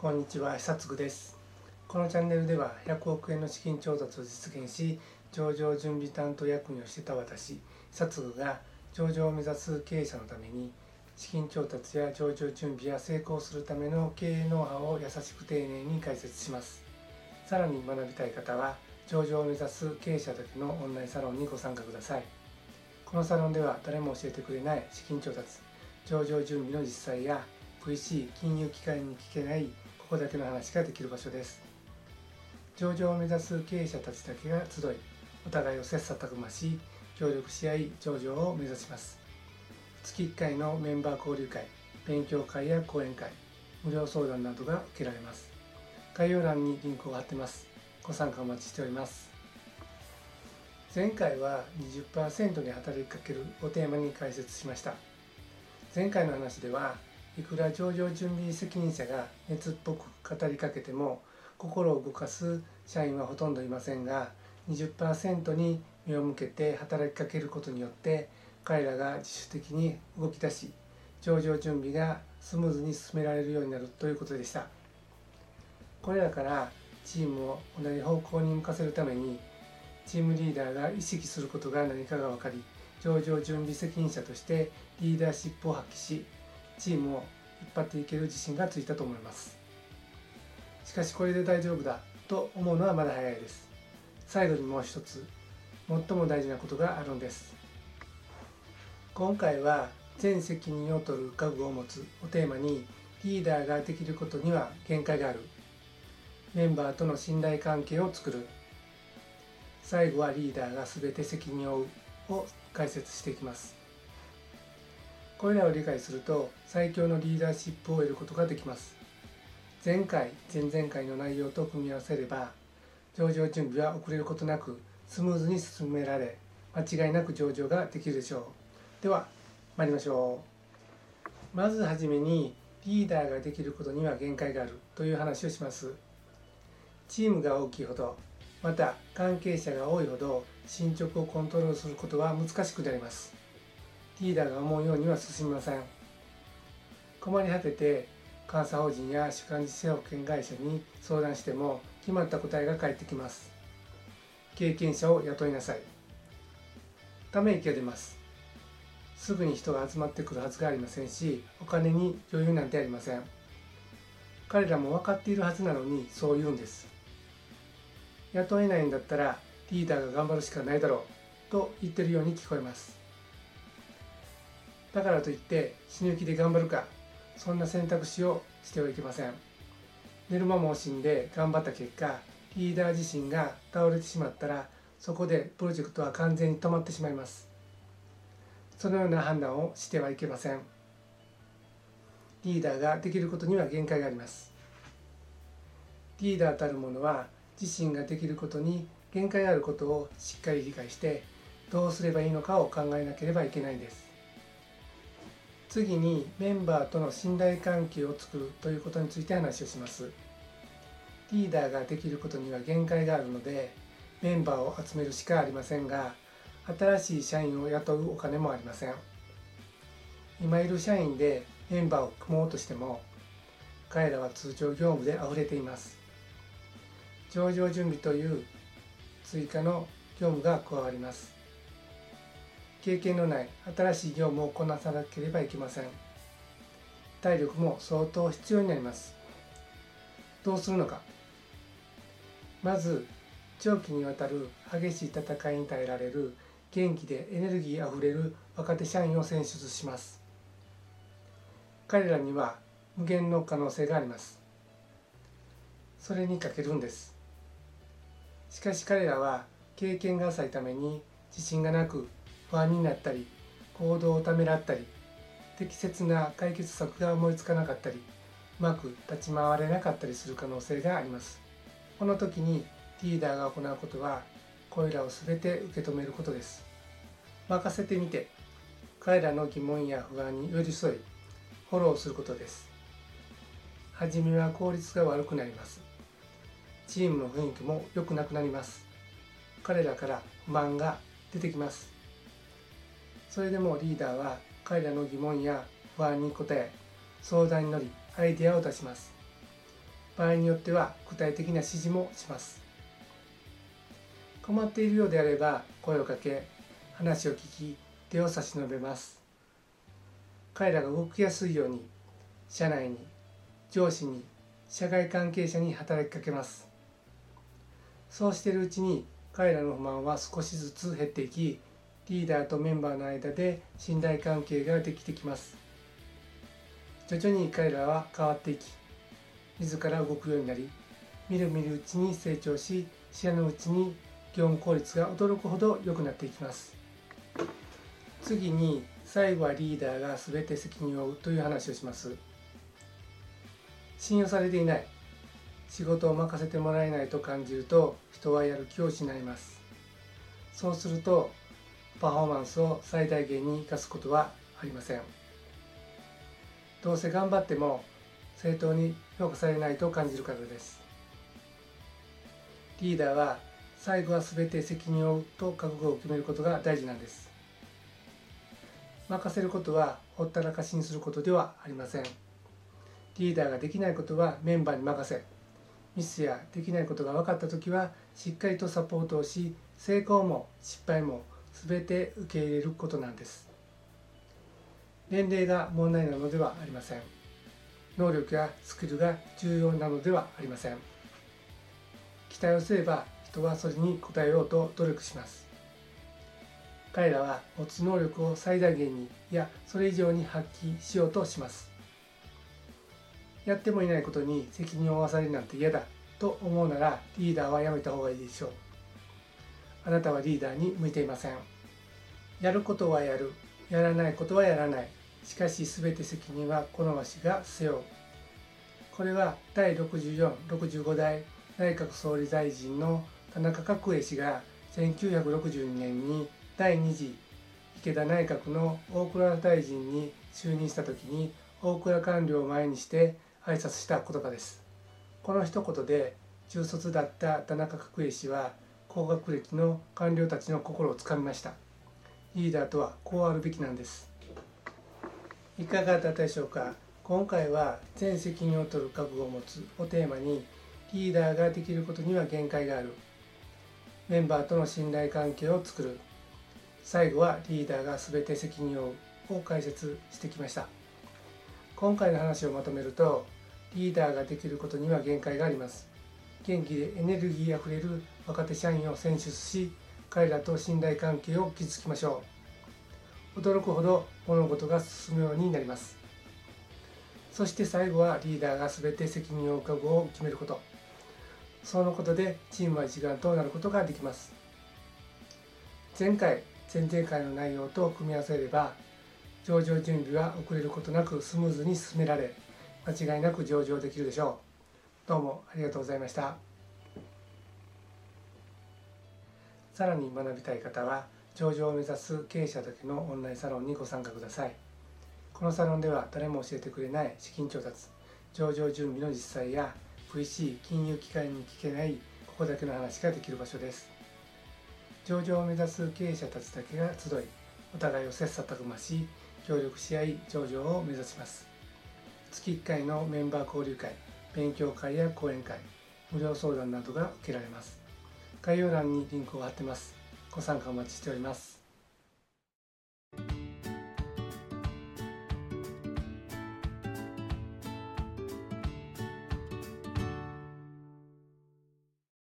こんにちは久津です。このチャンネルでは100億円の資金調達を実現し上場準備担当役員をしてた私久津が上場を目指す経営者のために資金調達や上場準備や成功するための経営ノウハウを優しく丁寧に解説します。さらに学びたい方は上場を目指す経営者だけのオンラインサロンにご参加ください。このサロンでは誰も教えてくれない資金調達上場準備の実際や VC 金融機関に聞けないここだけの話ができる場所です。上場を目指す経営者たちだけが集いお互いを切磋琢磨し協力し合い上場を目指します。月1回のメンバー交流会勉強会や講演会無料相談などが受けられます。概要欄にリンクを貼ってます。ご参加お待ちしております。前回は20%に働きかけるをテーマに解説しました。前回の話ではいくら上場準備責任者が熱っぽく語りかけても心を動かす社員はほとんどいませんが20%に目を向けて働きかけることによって彼らが自主的に動き出し上場準備がスムーズに進められるようになるということでした。これらからチームを同じ方向に向かせるためにチームリーダーが意識することが何かが分かり上場準備責任者としてリーダーシップを発揮しチームを引っ張っていける自信がついたと思います。しかしこれで大丈夫だと思うのはまだ早いです。最後にもう一つ最も大事なことがあるんです。今回は全責任を取る覚悟を持つをテーマにリーダーができることには限界がある。メンバーとの信頼関係を作る。最後はリーダーが全て責任を負うを解説していきます。これらを理解すると最強のリーダーシップを得ることができます。前回前々回の内容と組み合わせれば上場準備は遅れることなくスムーズに進められ間違いなく上場ができるでしょう。では参りましょう。まずはじめにリーダーができることには限界があるという話をします。チームが大きいほどまた関係者が多いほど進捗をコントロールすることは難しくなります。リーダーが思うようには進みません。困り果てて監査法人や主幹事保険会社に相談しても決まった答えが返ってきます。経験者を雇いなさい。ため息が出ます。すぐに人が集まってくるはずがありませんしお金に余裕なんてありません。彼らも分かっているはずなのにそう言うんです。雇えないんだったらリーダーが頑張るしかないだろうと言ってるように聞こえます。だからといって死ぬ気で頑張るかそんな選択肢をしてはいけません。寝る間も惜しんで頑張った結果リーダー自身が倒れてしまったらそこでプロジェクトは完全に止まってしまいます。そのような判断をしてはいけません。リーダーができることには限界があります。リーダーたる者は自身ができることに限界があることをしっかり理解してどうすればいいのかを考えなければいけないんです。次にメンバーとの信頼関係を作るということについて話をします。リーダーができることには限界があるのでメンバーを集めるしかありませんが新しい社員を雇うお金もありません。今いる社員でメンバーを組もうとしても彼らは通常業務で溢れています。上場準備という追加の業務が加わります。経験のない新しい業務をこなさなければいけません。体力も相当必要になります。どうするのか。まず長期にわたる激しい戦いに耐えられる元気でエネルギーあふれる若手社員を選出します。彼らには無限の可能性があります。それにかけるんです。しかし彼らは経験が浅いために自信がなく不安になったり行動をためらったり適切な解決策が思いつかなかったりうまく立ち回れなかったりする可能性があります。この時にリーダーが行うことはこれらを全て受け止めることです。任せてみて彼らの疑問や不安に寄り添いフォローすることです。初めは効率が悪くなります。チームの雰囲気も良くなくなります。彼らから不満が出てきます。それでもリーダーは彼らの疑問や不安に応え相談に乗りアイデアを出します。場合によっては具体的な指示もします。困っているようであれば声をかけ話を聞き手を差し伸べます。彼らが動きやすいように社内に上司に社外関係者に働きかけます。そうしているうちに彼らの不満は少しずつ減っていきリーダーとメンバーの間で信頼関係ができてきます。徐々に彼らは変わっていき自ら動くようになりみるみるうちに成長し視野のうちに業務効率が驚くほど良くなっていきます。次に最後はリーダーが全て責任を負うという話をします。信用されていない仕事を任せてもらえないと感じると人はやる気を失います。そうするとパフォーマンスを最大限に生かすことはありません。どうせ頑張っても正当に評価されないと感じるからです。リーダーは最後は全て責任を負うと覚悟を決めることが大事なんです。任せることはほったらかしにすることではありません。リーダーができないことはメンバーに任せ。ミスやできないことが分かった時はしっかりとサポートをし成功も失敗も全て受け入れることなんです。年齢が問題なのではありません。能力やスキルが重要なのではありません。期待をすれば人はそれに応えようと努力します。彼らは持つ能力を最大限にいやそれ以上に発揮しようとします。やってもいないことに責任を負わされるなんて嫌だと思うならリーダーはやめた方がいいでしょう。あなたはリーダーに向いていません。やることはやる。やらないことはやらない。しかし全て責任はこのわしが背負う。これは第6465代内閣総理大臣の田中角栄氏が1962年に第2次池田内閣の大蔵大臣に就任した時に大蔵官僚を前にして挨拶した言葉です。この一言で中卒だった田中角栄氏は高学歴の官僚たちの心をつかみました。リーダーとはこうあるべきなんです。いかがだったでしょうか。今回は全責任を取る覚悟を持つをテーマにリーダーができることには限界がある。メンバーとの信頼関係を作る。最後はリーダーが全て責任を負うを解説してきました。今回の話をまとめるとリーダーができることには限界があります。元気でエネルギーあふれる若手社員を選出し彼らと信頼関係を築きましょう。驚くほど物事が進むようになります。そして最後はリーダーが全て責任を負う覚悟を決めること。そのことでチームは一丸となることができます。前回前々回の内容と組み合わせれば上場準備は遅れることなくスムーズに進められ間違いなく上場できるでしょう。どうもありがとうございました。さらに学びたい方は上場を目指す経営者だけのオンラインサロンにご参加ください。このサロンでは誰も教えてくれない資金調達上場準備の実際や VC 金融機関に聞けないここだけの話ができる場所です。上場を目指す経営者たちだけが集いお互いを切磋琢磨し協力し合い上場を目指します。月1回のメンバー交流会勉強会や講演会無料相談などが受けられます。概要欄にリンクを貼ってます。ご参加お待ちしております。